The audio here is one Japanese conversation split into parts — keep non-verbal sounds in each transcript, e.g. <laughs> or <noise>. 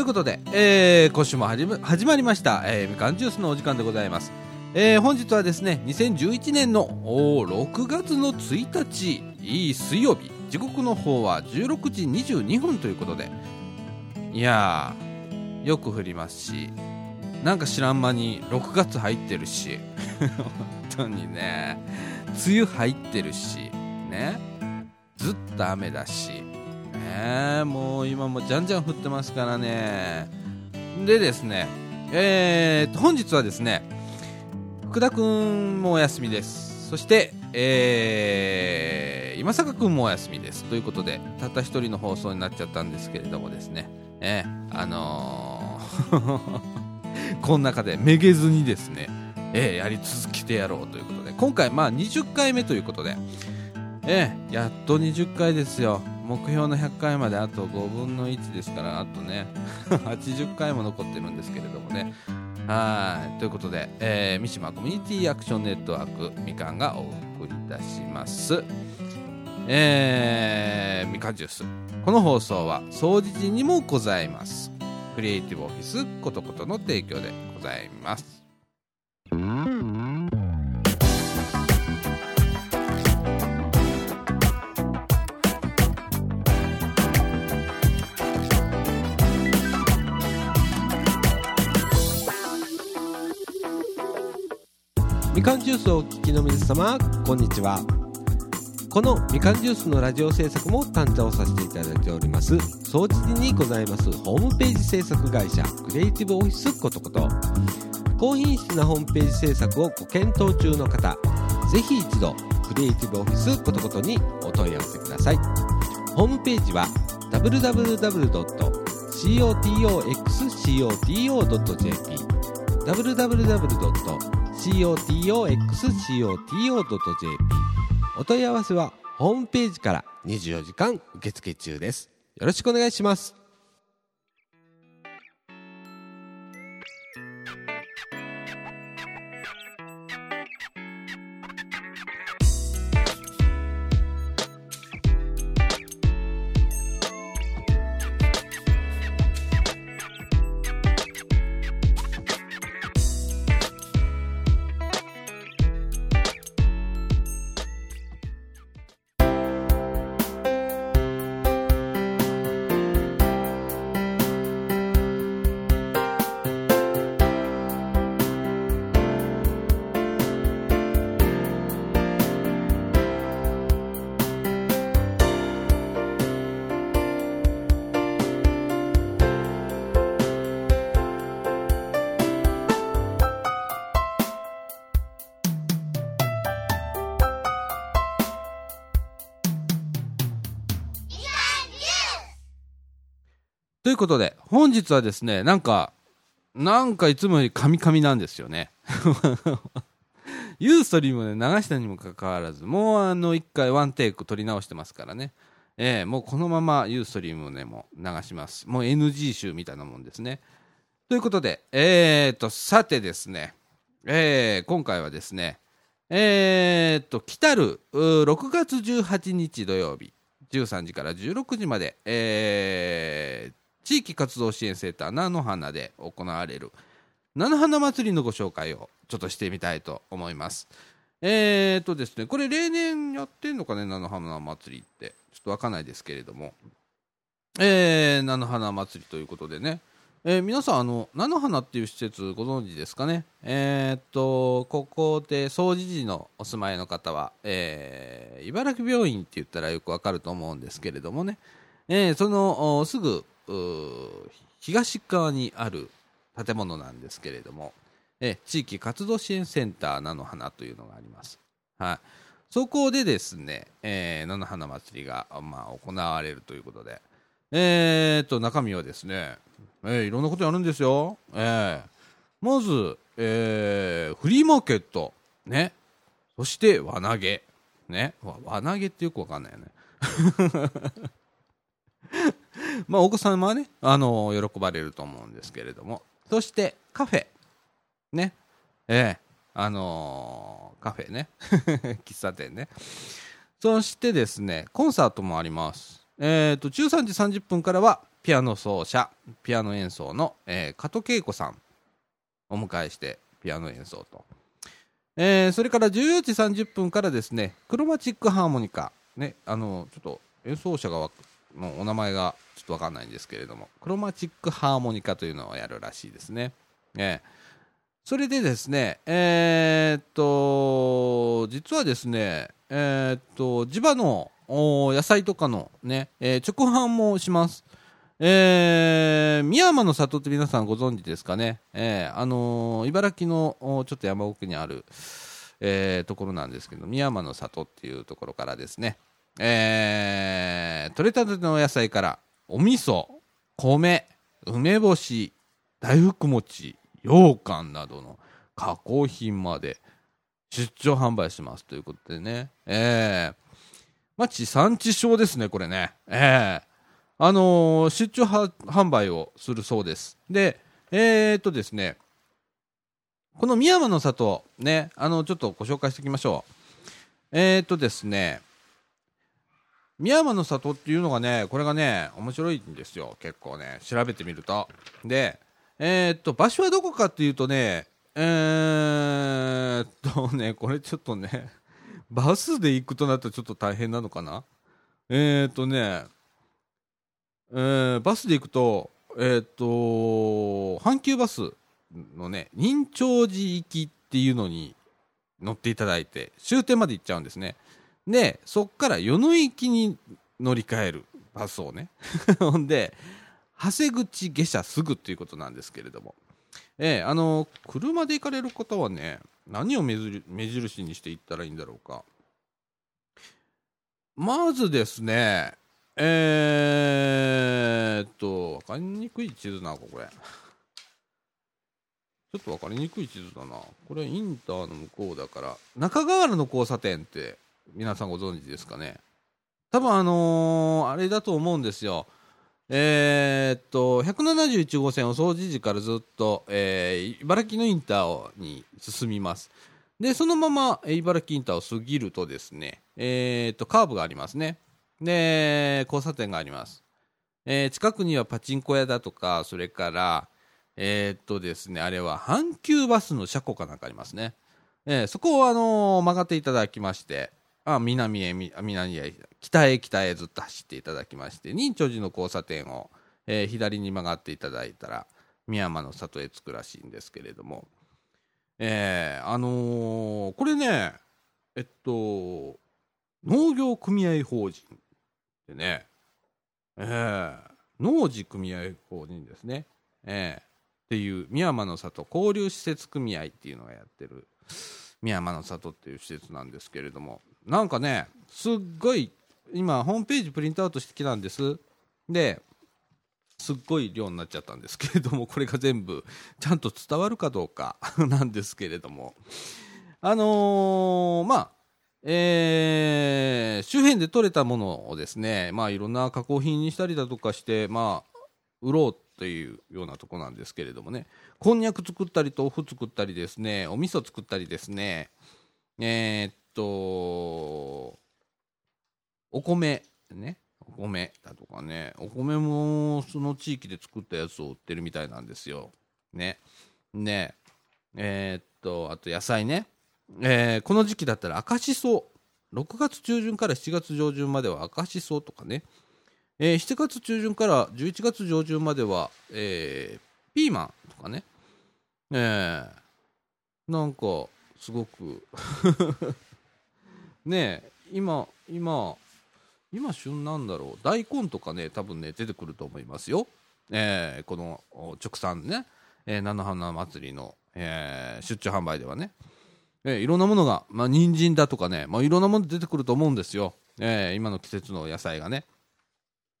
ということで、えー今週も始ま始まりました、えーみかんジュースのお時間でございます。えー本日はですね、2011年の6月の1日、いい水曜日、時刻の方は16時22分ということで、いやー、よく降りますし、なんか知らん間に6月入ってるし、<laughs> 本当にね、梅雨入ってるし、ね、ずっと雨だし、ね、もう今もじゃんじゃん降ってますからね。でですね、えーと、本日はですね、福田くんもお休みです。そして、えー、今坂くんもお休みです。ということで、たった一人の放送になっちゃったんですけれどもですね、えー、あのー <laughs> この中でめげずにですね、えーやり続けてやろうということで、今回、まあ20回目ということで、ええやっと20回ですよ。目標の100回まであと5分の1ですから、あとね、<laughs> 80回も残ってるんですけれどもね。はい。ということで、えー三島コミュニティアクションネットワークみかんがお送りいたします。えー、みかんジュース。この放送は、掃除時にもございます。クリエイティブオフィスことことの提供でございます。みかんジュースをお聞きの皆様こんにちは。このみかんジュースのラジオ制作も担当させていただいております。総知事にございますホームページ制作会社クリエイティブオフィスことこと高品質なホームページ制作をご検討中の方ぜひ一度クリエイティブオフィスことことにお問い合わせください。ホームページは www.cotoxcoto.jp www. cotoxcoto.jp お問い合わせはホームページから24時間受付中です。よろしくお願いします。ということで、本日はですね、なんか、なんかいつもよりカミカミなんですよね。<laughs> ユーストリームで流したにもかかわらず、もうあの、一回ワンテイク取り直してますからね。ええもうこのままユーストリームでも流します。もう NG 集みたいなもんですね。ということで、えーと、さてですね、えー今回はですね、えーと、来たる6月18日土曜日、13時から16時まで、えー地域活動支援センター菜の花で行われる菜の花祭りのご紹介をちょっとしてみたいと思います。えーとですね、これ例年やってんのかね、菜の花祭りって。ちょっとわかんないですけれども。えー、菜の花祭りということでね。えー皆さん、あの、菜の花っていう施設ご存知ですかね？えーっと、ここで総除時のお住まいの方は、えー茨城病院って言ったらよくわかると思うんですけれどもね。えーそのすぐ東側にある建物なんですけれども、え地域活動支援センター菜の花というのがあります。はい。そこでですね、えー菜の花祭りが、まあ、行われるということで、えー、と、中身はですね、えーいろんなことやるんですよ。えーまず、えーフリーマーケット、ね。そして、輪投げ。ね。輪投げってよくわかんないよね。まあ、お子様はね、あの喜ばれると思うんですけれども。そして、カフェ。ね。ええあのーカフェね。<laughs> 喫茶店ね。そしてですね、コンサートもあります。えっ、と、13時30分からは、ピアノ奏者ピアノ演奏の、えー、加藤恵子さんお迎えしてピアノ演奏と、えー、それから14時30分からですねクロマチックハーモニカねあのちょっと演奏者がのお名前がちょっと分かんないんですけれどもクロマチックハーモニカというのをやるらしいですね。えーそれでですね、えー、っと、実はですね、えー、っと、地場の野菜とかのね、えー、直販もします。えー、宮山の里って皆さんご存知ですかね。えー、あのー、茨城のちょっと山奥にある、えー、ところなんですけど、宮山の里っていうところからですね、えー、取れたての野菜からお味噌、米、梅干し、大福餅、羊羹などの加工品まで出張販売しますということでね、えー、まあ、地産地消ですね、これね。えー、あのー、出張販売をするそうです。で、えー、っとですね、この宮山の里、ね、あの、ちょっとご紹介しておきましょう。えー、っとですね、宮山の里っていうのがね、これがね、面白いんですよ、結構ね、調べてみると。で、えー、っと、場所はどこかっていうとね、えー、っとね、これちょっとね、バスで行くとなるとちょっと大変なのかな？えー、っとね、えー、バスで行くと、えー、っと、阪急バスのね、仁長寺行きっていうのに乗っていただいて、終点まで行っちゃうんですね。で、そっから与野行きに乗り換えるバスをね。<laughs> ほんで、長谷口下車すぐっていうことなんですけれども、えー、あの車で行かれる方はね何を目印にしていったらいいんだろうか。まずですねえー、っと分かりにくい地図なこれちょっと分かりにくい地図だな。これインターの向こうだから中川原の交差点って皆さんご存知ですかね？多分あのー、あれだと思うんですよえー、っと、171号線お掃除時からずっと、えー、茨城のインターに進みます。で、そのまま茨城インターを過ぎるとですね、えー、っと、カーブがありますね。で、交差点があります。えー、近くにはパチンコ屋だとか、それから、えー、っとですね、あれは阪急バスの車庫かなんかありますね。えー、そこを、あのー、曲がっていただきまして、あ南へ南へ北へ北へずっと走っていただきまして仁長寺の交差点を、えー、左に曲がっていただいたら宮山の里へ着くらしいんですけれどもえー、あのー、これねえっと農業組合法人でねえー、農事組合法人ですねえー、っていう宮山の里交流施設組合っていうのがやってる宮山の里っていう施設なんですけれどもなんかねすっごい今ホームページプリントアウトしてきたんです。ですっごい量になっちゃったんですけれども <laughs> これが全部ちゃんと伝わるかどうか <laughs> なんですけれども。あのー、まあえー、周辺で採れたものをですねまあいろんな加工品にしたりだとかしてまあ売ろうというようなとこなんですけれどもね。こんにゃく作ったり豆腐作ったりですねお味噌作ったりですね。えー、とお米ねお米だとかねお米もその地域で作ったやつを売ってるみたいなんですよ。ね。ね。えー、っとあと野菜ね、えー、この時期だったら赤しそ6月中旬から7月上旬までは赤しそとかね、えー、7月中旬から11月上旬までは、えー、ピーマンとかね、えー、なんかすごくね今今今旬なんだろう。大根とかね多分ね出てくると思いますよ、えー、この直産ね、えー、菜の花祭りの、えー、出張販売ではね、えー、いろんなものがまあ人参だとかね、まあ、いろんなもの出てくると思うんですよ、えー、今の季節の野菜がね。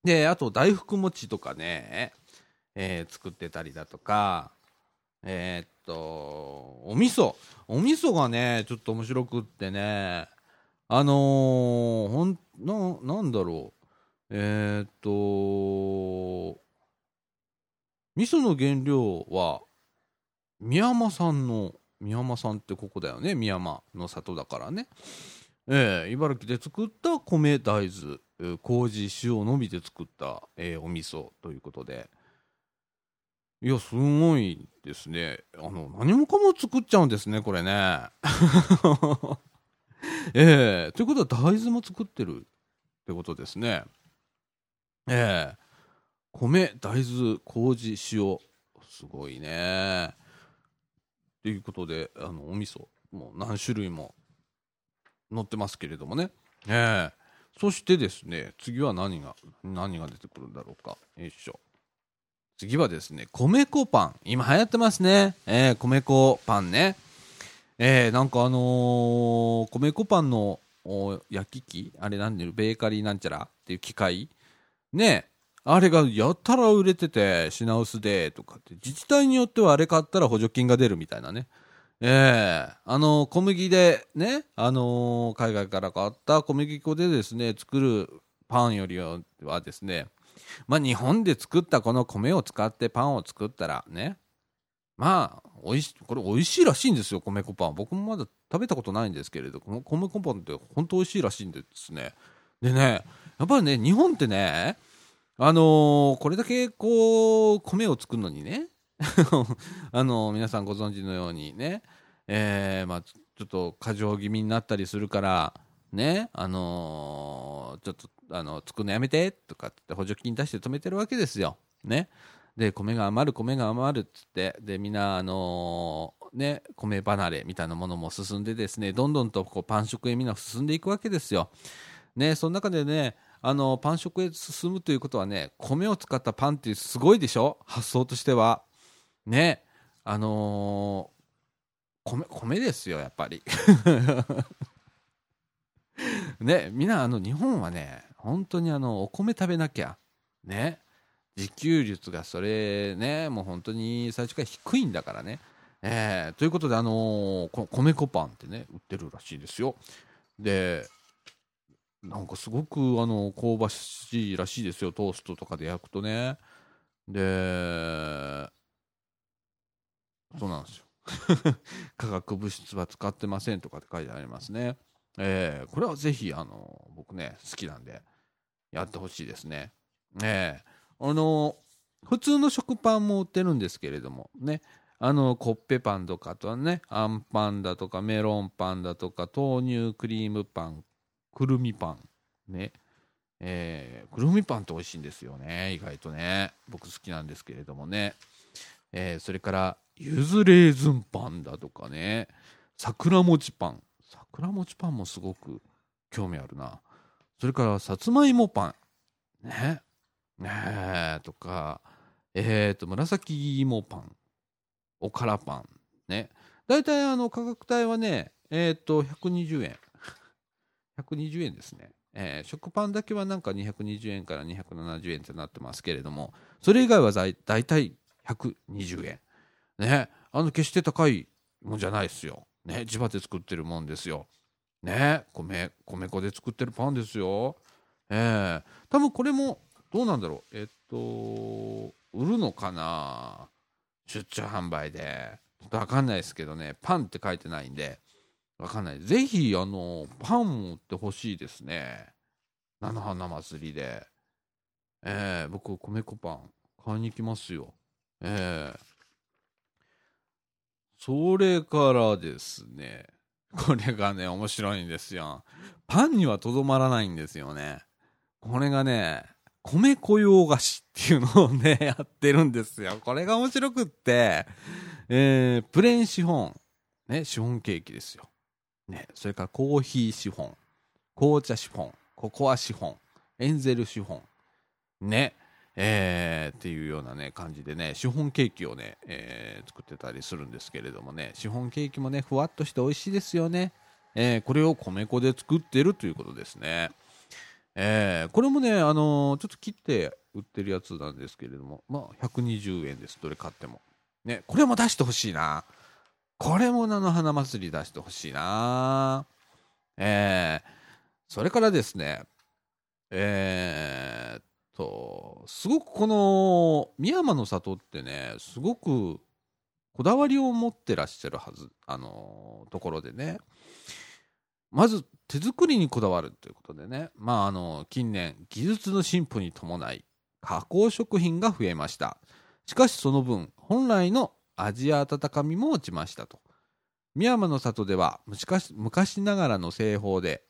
であと大福餅とかね、えー、作ってたりだとかえー、っとお味噌。お味噌がねちょっと面白くってね。あのー、ほんななんだろう。えー、っと味噌の原料は宮山さんの宮山さんってここだよね。宮山の里だからね。えー、茨城で作った米大豆、麹塩のみで作った、えーお味噌ということで。いやすごいですね。あの何もかも作っちゃうんですねこれね。<laughs> ええ。ということは大豆も作ってるってことですね。ええ。米大豆麹塩。すごいね。ということであのお味噌もう何種類も載ってますけれどもね。ええ。そしてですね次は何が何が出てくるんだろうか。よいしょ。次はですね米粉パン。今流行ってますね。ええ米粉パンね。ええなんかあのー米粉パンの焼き器？あれなんでベーカリーなんちゃらっていう機械？ねあれがやたら売れてて品薄でとかって。自治体によってはあれ買ったら補助金が出るみたいなね。ええあの小麦でね、あのー海外から買った小麦粉でですね作るパンよりはですねまあ日本で作ったこの米を使ってパンを作ったらねまあおいしこれ美味しいらしいんですよ米粉パン。僕もまだ食べたことないんですけれどこの米粉パンって本当美味しいらしいんですね。でねやっぱりね日本ってねあのーこれだけこう米を作るのにね <laughs> あの皆さんご存知のようにね、えーまあ、ちょっと過剰気味になったりするから、ね、あのーちょっとあの作るのやめてとかって補助金出して止めてるわけですよ。ね、で米が余る米が余るっつってでみんな、あのーね、米離れみたいなものも進んでですねどんどんとこうパン食へみんな進んでいくわけですよ。ね、その中でねあのパン食へ進むということはね米を使ったパンってすごいでしょ？発想としては。ねあのー米米ですよやっぱり <laughs> ねみんなあの日本はね本当にあのお米食べなきゃね自給率がそれねもう本当に最初から低いんだからねえーということであのーこ米粉パンってね売ってるらしいですよでなんかすごくあの香ばしいらしいですよトーストとかで焼くとねでそうなんですよ。<laughs> 化学物質は使ってませんとかって書いてありますね。えーこれはぜひ、あの、僕ね、好きなんで、やってほしいですね。えーあの、普通の食パンも売ってるんですけれども、ね、あの、コッペパンとかあとはね、あんパンだとか、メロンパンだとか、豆乳クリームパン、くるみパン、ね、えーくるみパンって美味しいんですよね、意外とね。僕好きなんですけれどもね。えーそれからゆずレーズンパンだとかね。桜餅パン。桜餅パンもすごく興味あるな。それからさつまいもパン。ね。ねえとか。えっ、と紫芋パン。おからパン。ね。大体あの価格帯はねえっ、と120円。<laughs> 120円ですね。えー食パンだけはなんか220円から270円ってなってますけれどもそれ以外はだい大体120円。ね。あの決して高いもんじゃないですよ。ね。地場で作ってるもんですよ。ね。米米粉で作ってるパンですよ。ええ多分これもどうなんだろう。えっと売るのかな？出張販売で。ちょっと分かんないですけどね。パンって書いてないんで。分かんない。ぜひあのパンも売ってほしいですね。菜の花祭りで。ええ僕米粉パン。買いに行きますよ。ええ。それからですね、これがね、面白いんですよ。パンにはとどまらないんですよね。これがね、米粉洋菓子っていうのをね、やってるんですよ。これが面白くって、えー、プレーンシフォン、ね、シフォンケーキですよ。ね、それからコーヒーシフォン、紅茶シフォン、ココアシフォン、エンゼルシフォン、ね、えーっていうようなね感じでねシフォンケーキをね、えー作ってたりするんですけれどもね。シフォンケーキもねふわっとして美味しいですよね、えーこれを米粉で作ってるということですね、えーこれもね、あのーちょっと切って売ってるやつなんですけれどもまあ120円ですどれ買っても。ねこれも出してほしいな。これも菜の花祭り出してほしいな。えーそれからですねえーっとすごくこの深山の里ってねすごくこだわりを持ってらっしゃるはずあのところでね。まず手作りにこだわるということでね、まあ、あの近年技術の進歩に伴い加工食品が増えました。しかしその分本来の味や温かみも落ちましたと。深山の里では昔ながらの製法で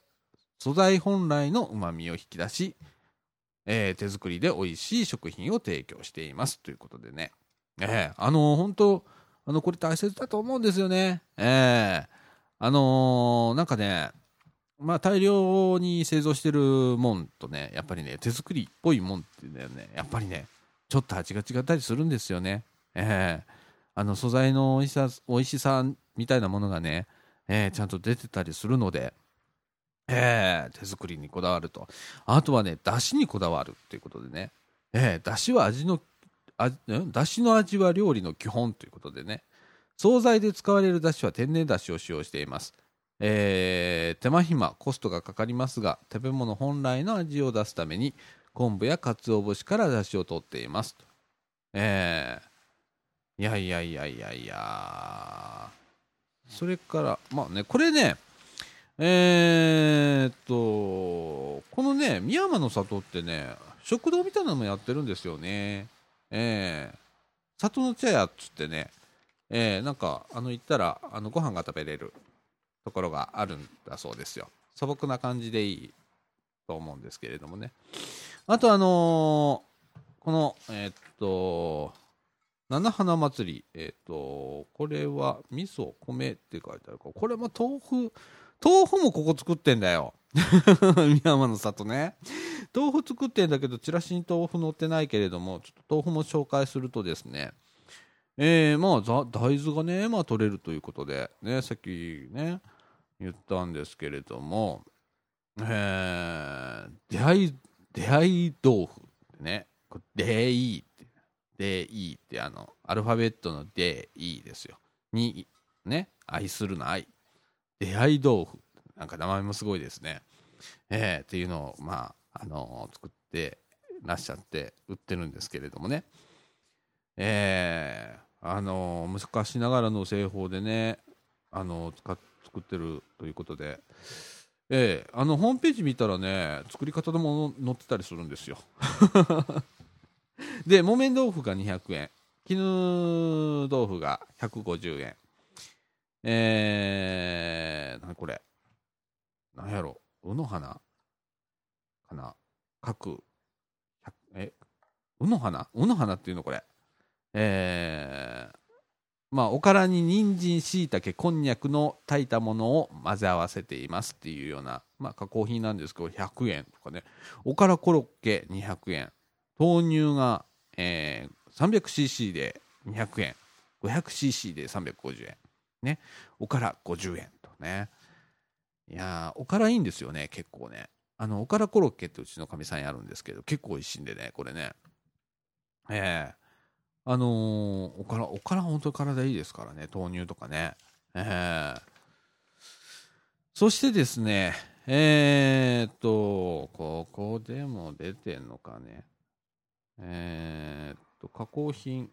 素材本来のうまみを引き出し、えー、手作りで美味しい食品を提供していますということでね、えー、あのー、本当あのこれ大切だと思うんですよね。えー、あのー、なんかねまあ大量に製造してるもんとねやっぱりね手作りっぽいもんっていうのはね。やっぱりねちょっと味が違ったりするんですよね。ええ。あの素材の美味しさ美味しさみたいなものがね、えー、ちゃんと出てたりするので、えー、手作りにこだわると。あとはね、だしにこだわるっていうことでね、えー、だしは味の、だしの味は料理の基本ということでね、惣菜で使われるだしは天然だしを使用しています。えー、手間暇、コストがかかりますが、食べ物本来の味を出すために、昆布や鰹節からだしを取っています。えー、いやいやいやいやいやそれから、まあね、これね、えー、っと、このね、宮山の里ってね、食堂みたいなのもやってるんですよね。えー、里の茶屋っつってね、えー、なんか、あの、行ったら、あの、ご飯が食べれるところがあるんだそうですよ。素朴な感じでいいと思うんですけれどもね。あと、あのー、この、えー、っと、七花祭り、えっ、と、これは味噌、米って書いてあるか、これも豆腐、豆腐もここ作ってんだよ。<laughs> 宮山の里ね。豆腐作ってんだけど、チラシに豆腐載ってないけれども、ちょっと豆腐も紹介するとですね、えー、まあ、大豆がね、まあ取れるということで、ね、さっきね、言ったんですけれども、えー、出会い、出会い豆腐ね、出会いでいいってあのアルファベットのでいいですよ。にね愛するの愛。出会い豆腐なんか名前もすごいですね。えー、っていうのをまああのー、作ってらっしゃって売ってるんですけれどもね。えー、あのー、昔ながらの製法でねあの使作ってるということでえー、あのホームページ見たらね作り方でも載ってたりするんですよ <laughs> で、木綿豆腐が200円。絹豆腐が150円。えー、なこれ。なんやろ。うの花？かな？各、え、うの花？うの花っていうのこれ。えー、まあ、おからに人参、しいたけ、こんにゃくの炊いたものを混ぜ合わせていますっていうような、まあ、加工品なんですけど、100円とかね。おからコロッケ200円。豆乳が、えー、300cc で200円 500cc で350円ねおから50円とねいやおからいいんですよね結構ねあのおからコロッケってうちのかみさんやるんですけど結構美味しいんでねこれねええー、あのー、おからおから本当に体いいですからね。豆乳とかね。えー、そしてですねえー、っとここでも出てんのかね。えー、っと、加工品。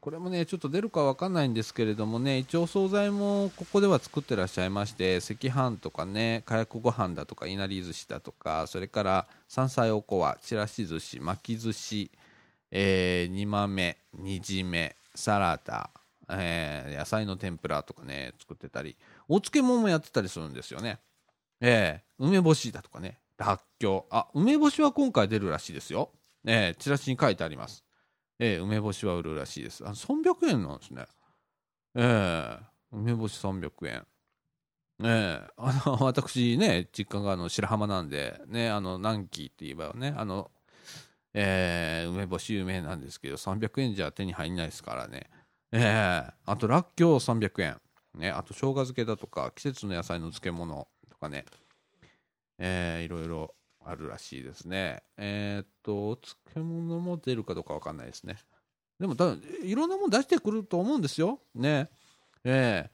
これもね、ちょっと出るかわかんないんですけれどもね、一応惣菜もここでは作ってらっしゃいまして、赤飯とかね、かやくご飯だとか、いなり寿司だとか、それから山菜おこわ、ちらし寿司、巻き寿司、えー、煮豆、煮締め、サラダ、えー、野菜の天ぷらとかね、作ってたり、お漬物もやってたりするんですよね。えー、梅干しだとかね、らっきょう。あ、梅干しは今回出るらしいですよ。えー、チラシに書いてあります。えー、梅干しは売るらしいです。あ300円なんですね。えー、梅干し300円。え、あの、私ね、実家があの白浜なんで、ね、あの、南紀って言えばね、あの、えー、梅干し有名なんですけど、300円じゃ手に入んないですからね。えー、あと、らっきょう300円。ね、あと、生姜漬けだとか、季節の野菜の漬物とかね、えー、いろいろあるらしいですね。えー、っと、漬物も出るかどうかわかんないですね。でも、たいろんなもん出してくると思うんですよ。ね。え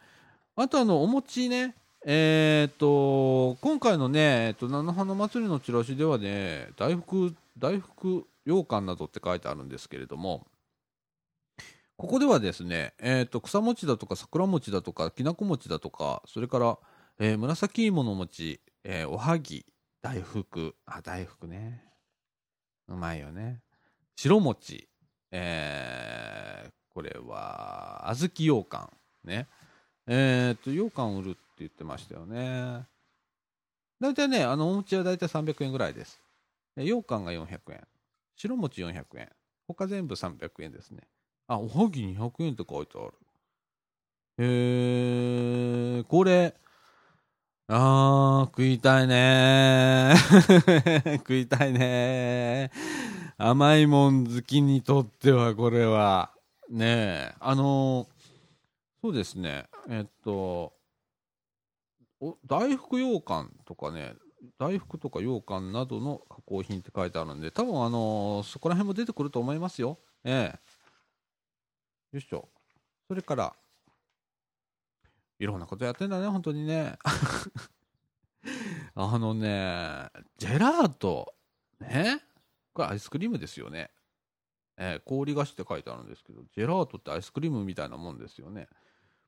ー、あとあの、お餅ね。えー、と、今回のね、えっと、菜の花祭りのチラシではね、大福、大福羊羹などって書いてあるんですけれども、ここではですね、えー、と、草餅だとか桜餅だとか、きなこ餅だとか、それから、えー紫芋の餅、えーおはぎ、大福、あ、大福ね。うまいよね。白餅、えーこれは、小豆羊羹、ね。えーっと、羊羹売るってって言ってましたよね。大体ね、あの、お餅は大体300円ぐらいです。え羊羹が400円。白餅400円。他全部300円ですね。あ、おはぎ200円って書いてある。へえ、これ、あー、食いたいねー <laughs> 食いたいねー甘いもん好きにとってはこれは、ねえ、あのーそうですね、えっと、お大福羊羹とかね、大福とか羊羹などの加工品って書いてあるんで、多分あのーそこら辺も出てくると思いますよ。ええ。よいしょ。それから、いろんなことやってんだね、本当にね。<laughs> あのね、ジェラート、ね。これアイスクリームですよね。えー氷菓子って書いてあるんですけど、ジェラートってアイスクリームみたいなもんですよね。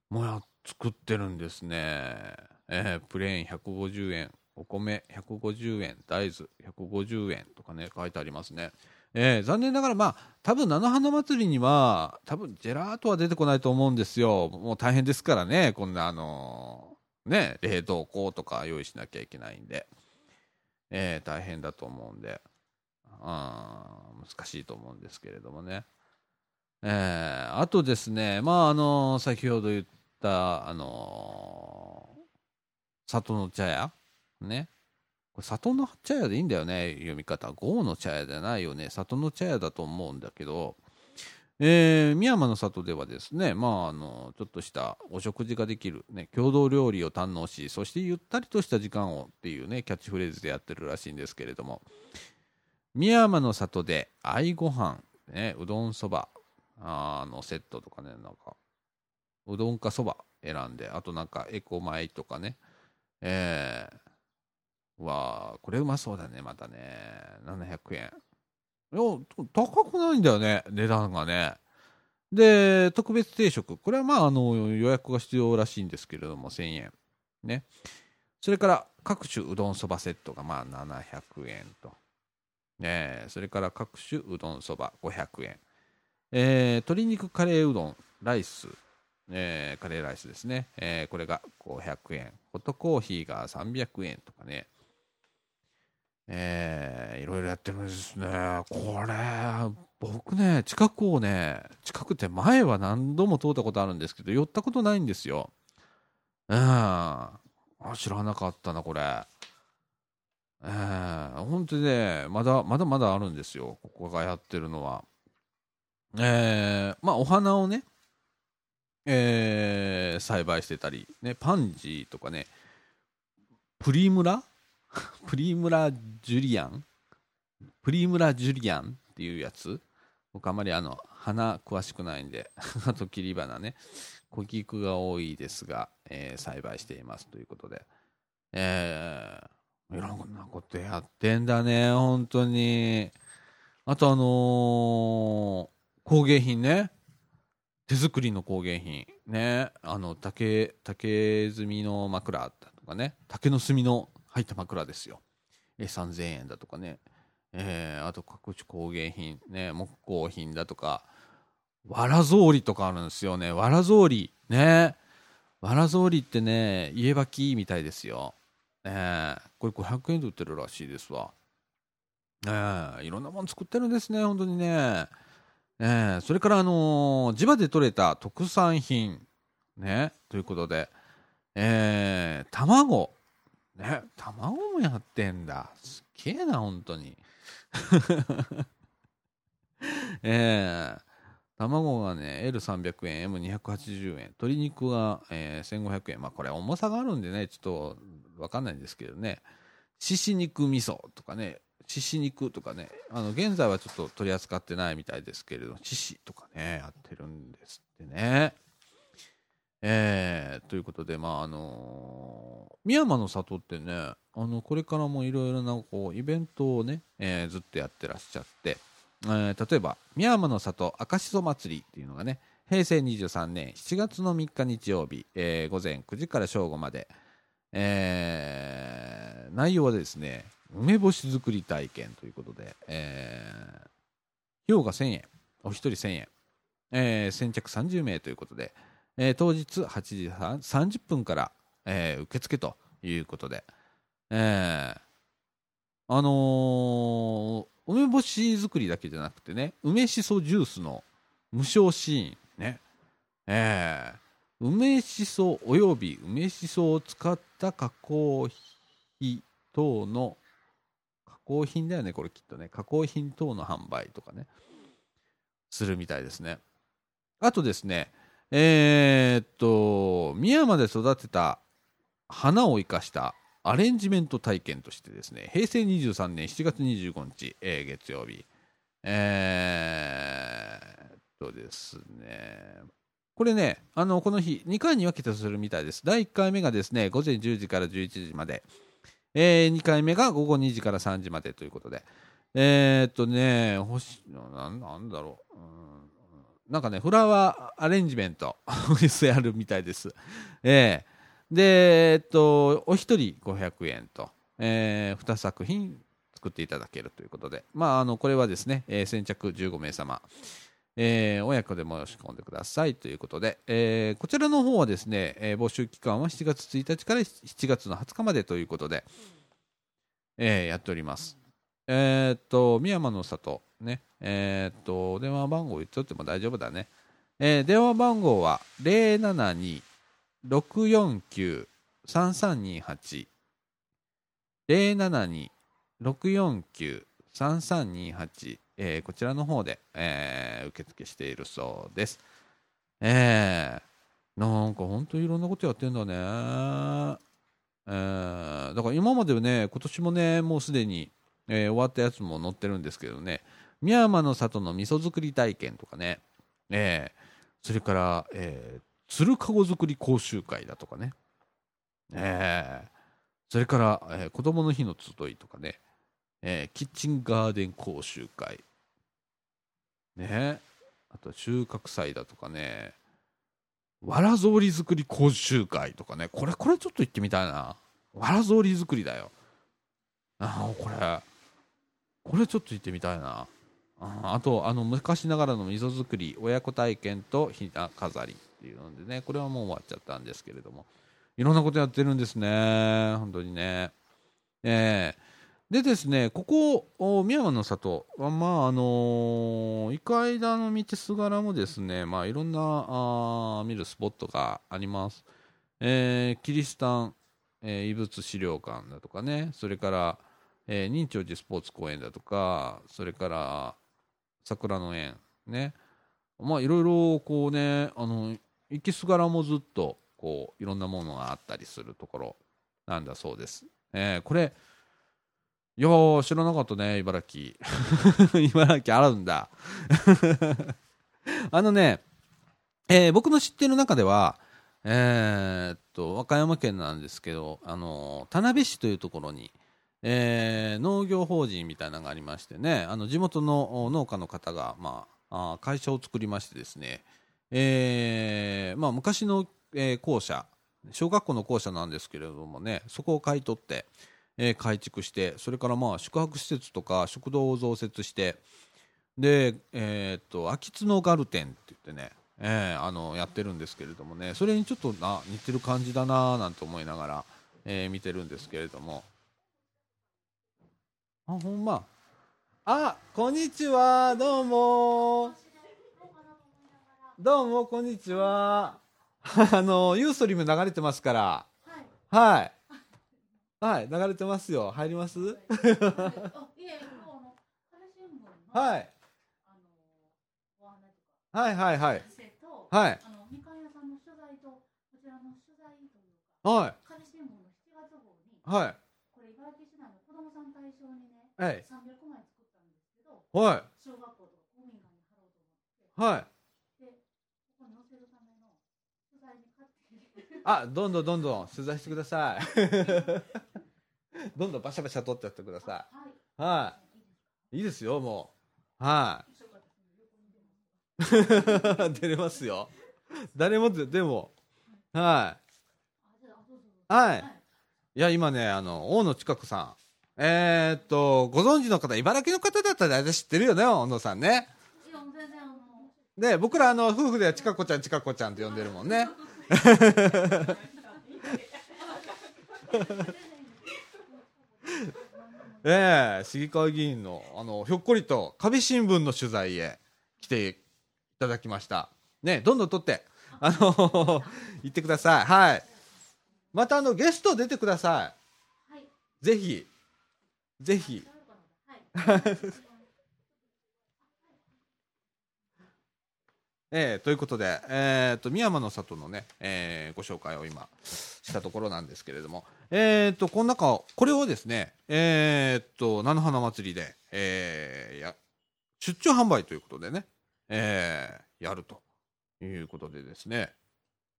もや作ってるんですね。えープレーン150円、お米150円、大豆150円とかね、書いてありますね。えー残念ながら、まあ、多分菜の花祭りには、多分ジェラートは出てこないと思うんですよ。もう大変ですからね、こんな、あのーね、冷凍庫とか用意しなきゃいけないんで、えー大変だと思うんで、あー難しいと思うんですけれどもね。えーあとですね、まあ、あのー先ほど言った、あの里の茶屋？ね。これ里の茶屋でいいんだよね、読み方。郷の茶屋じゃないよね。里の茶屋だと思うんだけど、えー、宮山の里ではですね、まあ、あの、ちょっとしたお食事ができる、ね、郷土料理を堪能し、そしてゆったりとした時間をっていうね、キャッチフレーズでやってるらしいんですけれども、宮山の里で愛ご飯、ね、うどんそば、あのセットとかね、なんか、うどんかそば選んで、あとなんかエコ米とかね、えー、わあこれうまそうだね、またね。700円。いや、高くないんだよね、値段がね。で、特別定食。これはまあ、あの、予約が必要らしいんですけれども、1000円。ね。それから、各種うどんそばセットがまあ、700円と。ねそれから各種うどんそば500円。えー鶏肉カレーうどん、ライス、えーカレーライスですね。えーこれが500円。ホットコーヒーが300円とかね。えーいろいろやってるんですね。これ、僕ね、近くをね、近くって前は何度も通ったことあるんですけど、寄ったことないんですよ。うん。あ、知らなかったな、これ。えー、本当にね、まだ、まだまだあるんですよ。ここがやってるのは。えー、まあ、お花をね、えー栽培してたり、ね、パンジーとかね、プリムラ？<laughs> プリムラ・ジュリアン？プリムラ・ジュリアンっていうやつ？僕あまりあの、花詳しくないんで、<laughs> あと切り花ね、小菊が多いですが、えー栽培しています。ということで、えー、いろんなことやってんだね、本当に。あとあのー工芸品ね。手作りの工芸品。ね。あの、竹、竹炭の枕とかね。竹の炭の入った枕ですよ。えー、3000円だとかね。えーあと各種工芸品。ね。木工品だとか。わら草履とかあるんですよね。わら草履。ね。わら草履ってね、家履きみたいですよ。えーこれ500円で売ってるらしいですわ。ええいろんなもの作ってるんですね、本当にね。ええそれから、あのー地場で採れた特産品、ね、ということで、ええ卵、ね、卵もやってんだ。すっげえな、本当に。<laughs> ええ卵がね、L300 円、M280 円、鶏肉が、えー1500円。まあ、これ重さがあるんでね、ちょっとわかんないんですけどね。しし肉味噌とかね、しし肉とかね、あの、現在はちょっと取り扱ってないみたいですけれど、ししとかね、やってるんですってね。えー、ということで、まあ、あのー宮山の里ってね、あの、これからもいろいろな、こう、イベントをね、えーずっとやってらっしゃって、えー例えば、宮山の里赤しそ祭りっていうのがね、平成23年7月の3日日曜日、えー午前9時から正午まで、えー内容はですね梅干し作り体験ということで、えー費用が1000円お一人1000円、えー先着30名ということで、えー当日8時30分から、えー受付ということで、えーあのー梅干し作りだけじゃなくてね梅しそジュースの無償シーンねえー梅しそおよび梅しそを使った加工品等の工品だよねこれきっとね加工品等の販売とかねするみたいですねあとですねえーっと宮山で育てた花を生かしたアレンジメント体験としてですね平成23年7月25日、えー月曜日えーっとですねこれね、あの、この日、2回に分けてするみたいです。第1回目がですね、午前10時から11時まで。え2回目が午後2時から3時までということで。えーっとね、星、なんなんだろう。なんかね、フラワーアレンジメント、<laughs> やるみたいです。えーで、えーっと、お一人500円と、え2作品作っていただけるということで。まあ、あの、これはですね、えー先着15名様。えー親子で申し込んでくださいということで、えーこちらの方はですね、えー募集期間は7月1日から7月の20日までということで、えーやっております。えーっと、宮山の里、ね、えーっと、電話番号言っとっても大丈夫だね。えー電話番号は072-649-3328。072-649-3328。えーこちらの方で、えー受付しているそうです。えーなんか本当にいろんなことやってんだね。えーだから今まではね、今年もね、もうすでに、えー終わったやつも載ってるんですけどね、宮山の里の味噌作り体験とかね、えーそれから、えー、鶴かご作り講習会だとかね、えーそれから、えー子供の日の集いとかね、えーキッチンガーデン講習会、ね、あと収穫祭だとかね、わらぞうり作り講習会とかね、これ、これちょっと行ってみたいな。わらぞうり作りだよ。ああ、これ、これちょっと行ってみたいな。ああと、あの、昔ながらの味噌作り、親子体験とひな飾りっていうのでね、これはもう終わっちゃったんですけれども、いろんなことやってるんですね。本当にね。ええでですね、ここ、お宮山の里は、まあ、あのー、イカイダの道すがらもですね、まあ、いろんな、あ見るスポットがあります。えーキリシタン、えー遺物資料館だとかね、それから、えー仁長寺スポーツ公園だとか、それから、桜の園、ね。まあ、いろいろ、こうね、あの、行きすがらもずっと、こう、いろんなものがあったりするところなんだそうです。えーこれ、いやー、知らなかったね、茨城。<laughs> 茨城あるんだ。<laughs> あのね、えー僕の知ってる中では、えーっと、和歌山県なんですけど、あの、田辺市というところに、えー農業法人みたいなのがありましてね、あの地元の農家の方が、まあ、あ会社を作りましてですね、えーまあ、昔の、えー校舎、小学校の校舎なんですけれどもね、そこを買い取って、えー改築して、それからまあ宿泊施設とか食堂を増設して、で、えーっと、秋津のガルテンって言ってね、えーあの、やってるんですけれどもね、それにちょっとな、似てる感じだなぁなんて思いながら、えー見てるんですけれども。あ、ほんま。あ、こんにちは、どうも。どうも、こんにちは。<laughs> あの、ユーストリーム流れてますから。はい。はい、流れてますよ。入ります？はい。はいはいはい。はい。はい。彼氏新聞の7月号にはい。これ茨城市内の子供さん対象にねはい。300枚作ったんですけどはい。小学校とか公民館に貼ろうと思ってはい。でここに載せるための取材に買ってあ、どんどんどんどん取材してください。<laughs> <laughs> どんどんバシャバシャ撮ってやってくださはいい。はい。いいですよ、もう。はい。<laughs> 出れますよ。誰もで、でも。はい。はい。いや、今ね、あの、大野近くさん。えー、っと、ご存知の方、茨城の方だったら大体知ってるよね、大野さんね。で、僕ら、あの、夫婦ではちかこちゃん、ちかこちゃんって呼んでるもんね。<laughs> <laughs> ええ市議会議員の、あの、ひょっこりと、壁新聞の取材へ来ていただきました。ね、どんどん撮って、あの、<laughs> 行ってください。はい。また、あの、ゲスト出てくださはい。い。ぜひ、ぜひ。はい。<laughs> えーということで、えー、と宮間の里のね、えーご紹介を今したところなんですけれども、えー、とこの中これをですね、えー、と菜の花祭りで、えーや出張販売ということでね、えーやるということでですね。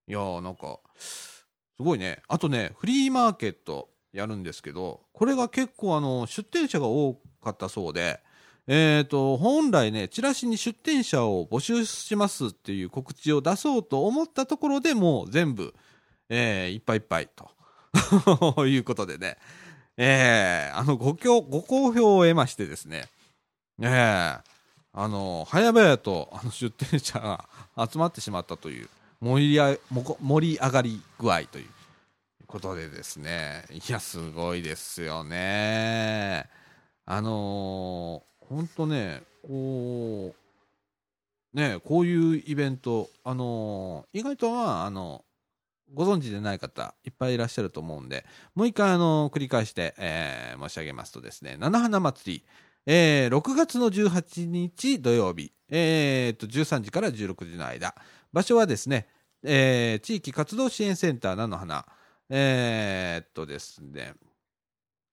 いやーなんかすごいね。あとねフリーマーケットやるんですけどこれが結構あの出店者が多かったそうでえー、と本来ねチラシに出店者を募集しますっていう告知を出そうと思ったところでもう全部、えーいっぱいいっぱいということでね、えーあのごご好評を得ましてですね、えーあの早々とあの出店者が集まってしまったという盛りあ盛り上がり具合ということでですね。いやすごいですよね。あのーほんとねこうねこういうイベントあのー意外とはあのご存知でない方いっぱいいらっしゃると思うんでもう一回あの繰り返して、えー申し上げますとですね七花祭り。えー6月の18日土曜日、えーっと13時から16時の間。場所はですね、えー地域活動支援センター菜の花。えーっとですね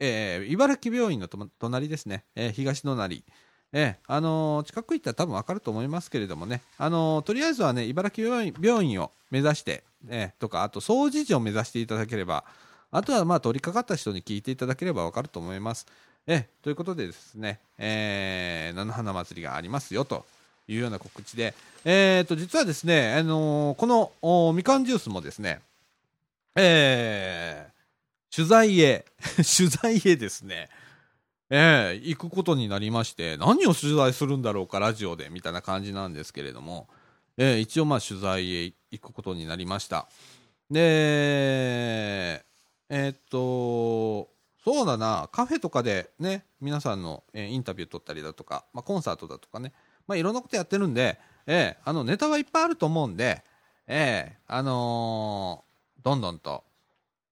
えー茨城病院の隣ですね、えー東隣、えーあのー近く行ったら多分分かると思いますけれどもね、あのーとりあえずはね茨城病院病院を目指して、えーとかあと総除寺を目指していただければあとはまあ通りかかった人に聞いていただければ分かると思います。えということでですね、えー菜の花祭りがありますよというような告知で、えーと実はですね、あのーこのみかんジュースもですね、えー取材へ、<laughs> 取材へですね、ええ行くことになりまして、何を取材するんだろうか、ラジオで、みたいな感じなんですけれども、ええ一応まあ取材へ行くことになりました。で、えーっと、そうだな、カフェとかでね、皆さんの、えーインタビュー取ったりだとか、まあ、コンサートだとかね、まあ、いろんなことやってるんで、ええあの、ネタはいっぱいあると思うんで、ええあのーどんどんと、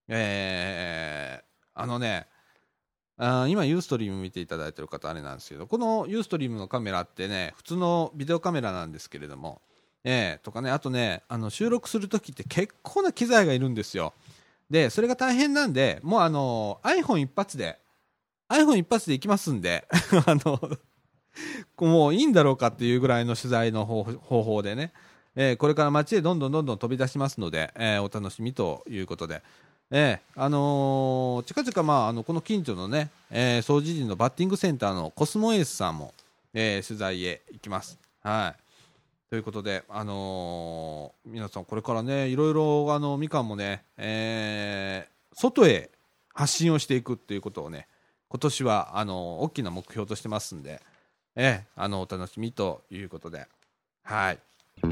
えーあのね、あ今、ユーストリーム見ていただいている方、あれなんですけど、このユーストリームのカメラってね、普通のビデオカメラなんですけれども、えーとかね、あとね、あの収録するときって結構な機材がいるんですよ。で、それが大変なんで、もうあの iPhone 一発で、iPhone 一発でいきますんで、<laughs> あの、もういいんだろうかっていうぐらいの取材の方方法でね、えーこれから街へどんどんどんどん飛び出しますので、えーお楽しみということで、えーあのー近々、まあ、あのこの近所のね、えー、掃除時のバッティングセンターのコスモエースさんも、えー取材へ行きます。はいということで、あのー皆さん、これからね、いろいろあのみかんもね、えー外へ発信をしていくっていうことをね、今年はあの大きな目標としてますんで、えーあのお楽しみということで、はい。み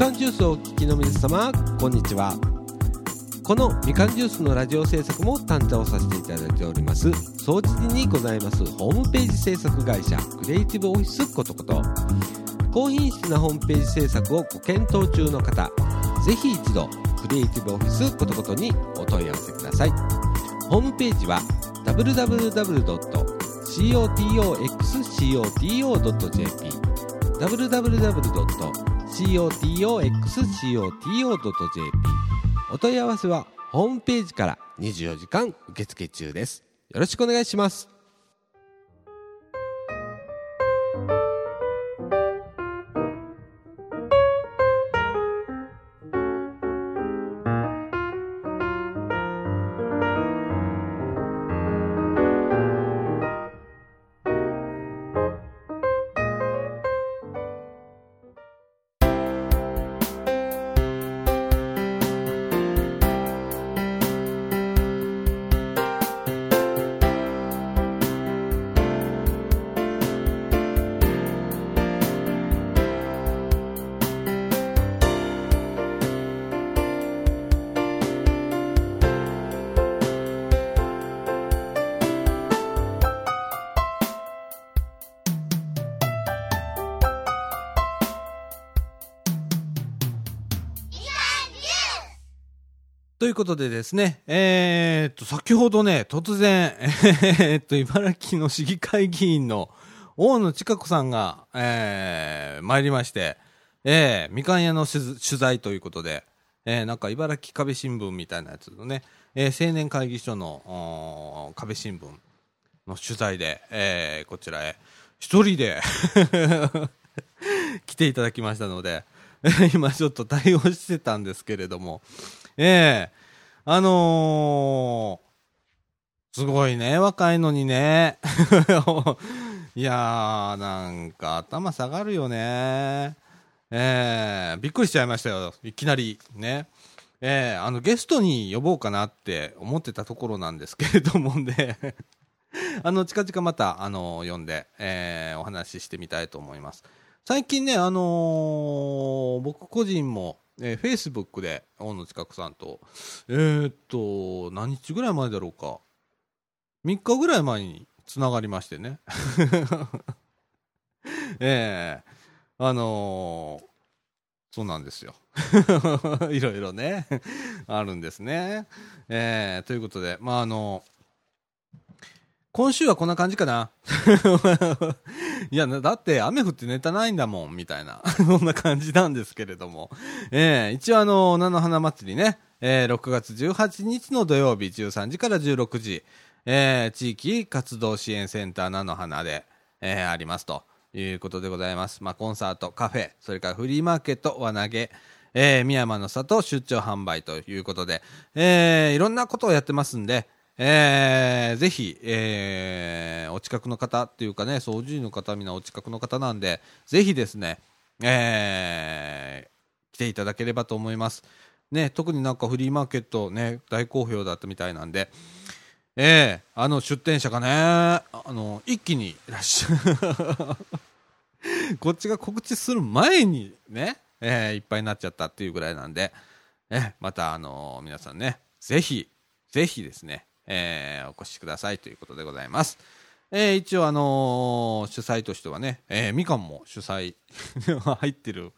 かんジュースをお聞きの皆様こんにちは。このみかんジュースのラジオ制作も担当させていただいております総知にございますホームページ制作会社クリエイティブオフィスことこと高品質なホームページ制作をご検討中の方ぜひ一度クリエイティブオフィスことことにお問い合わせください。ホームページは www.cotoxcoto.jp www. cotoxcoto.jp お問い合わせはホームページから24時間受付中です。よろしくお願いします。いうことでですね、えーっと、先ほどね、突然、<laughs> えーっと、茨城の市議会議員の大野千佳子さんが、えー、参りまして、えー、みかん屋の取材ということで、えー、なんか茨城壁新聞みたいなやつのね、えー、青年会議所の壁新聞の取材で、えー、こちらへ一人で <laughs> 来ていただきましたので、<laughs> 今ちょっと対応してたんですけれども、ええあのーすごいね、若いのにね。<laughs> いやー、なんか頭下がるよね。ええびっくりしちゃいましたよ。いきなり。ね。ええあの、ゲストに呼ぼうかなって思ってたところなんですけれどもね。<laughs> あの、近々また、あの、呼んで、えーお話ししてみたいと思います。最近ね、あのー僕個人も、えー、Facebook で、大野近くさんと、えーっと、何日ぐらい前だろうか。3日ぐらい前に繋がりましてね。<laughs> ええあのーそうなんですよ。<laughs> いろいろね、あるんですね。えーということで、まあ、あの今週はこんな感じかな。<laughs> いや、だって雨降ってネタないんだもん、みたいな。<laughs> そんな感じなんですけれども。えー一応あの、菜の花祭りね、えー6月18日の土曜日13時から16時、えー地域活動支援センター菜の花で、えーありますということでございます。まあ、コンサート、カフェ、それからフリーマーケット、輪投げ、えー、宮山の里出張販売ということで、えーいろんなことをやってますんで、えーぜひ、えーお近くの方っていうかね、操縦員の方、みんなお近くの方なんで、ぜひですね、えー来ていただければと思います。ね、特になんかフリーマーケットね、大好評だったみたいなんで、ええあの出店者がね、あの、一気にいらっしゃる <laughs> こっちが告知する前にね、えーいっぱいになっちゃったっていうぐらいなんで、えまたあの皆さんね、ぜひ、ぜひですね、えーお越しくださいということでございます。えー一応あのー主催としてはね、えーみかんも主催 <laughs> 入ってる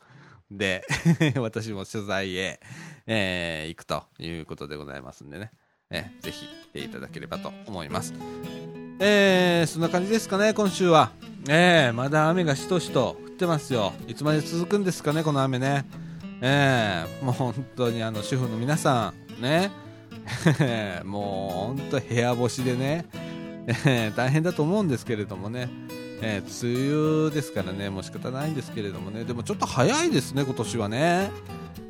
んで、<laughs> 私も取材へ、えー行くということでございますんでね、えーぜひ来ていただければと思います。えーそんな感じですかね、今週は。えーまだ雨がしとしと降ってますよ。いつまで続くんですかね、この雨ね。えーもう本当にあの主婦の皆さん、ね、<laughs> もう本当部屋干しでね、<laughs> 大変だと思うんですけれどもね、えー梅雨ですからね、もう仕方ないんですけれどもね、でもちょっと早いですね、今年はね。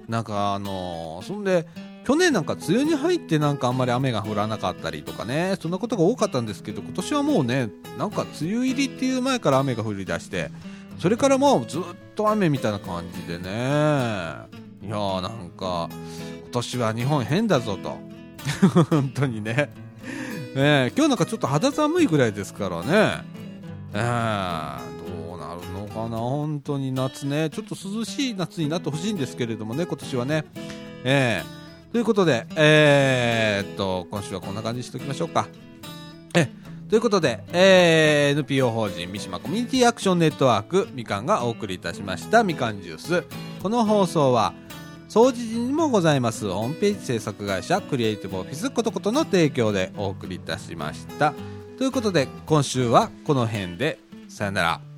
なんかあのーそんで、去年なんか梅雨に入ってなんかあんまり雨が降らなかったりとかね、そんなことが多かったんですけど、今年はもうね、なんか梅雨入りっていう前から雨が降り出して、それからもうずっと雨みたいな感じでね、いやーなんか、今年は日本変だぞと。本当にね。えー今日なんかちょっと肌寒いぐらいですからね。えーどうなるのかな、本当に夏ね、ちょっと涼しい夏になってほしいんですけれどもね、今年はね。えーということで、えーっと、今週はこんな感じにしておきましょうか。えということで、えー NPO 法人三島コミュニティアクションネットワークみかんがお送りいたしましたみかんジュース。この放送は、掃除時にもございますホームページ制作会社クリエイティブオフィスことことの提供でお送りいたしました。ということで、今週はこの辺で、さよなら。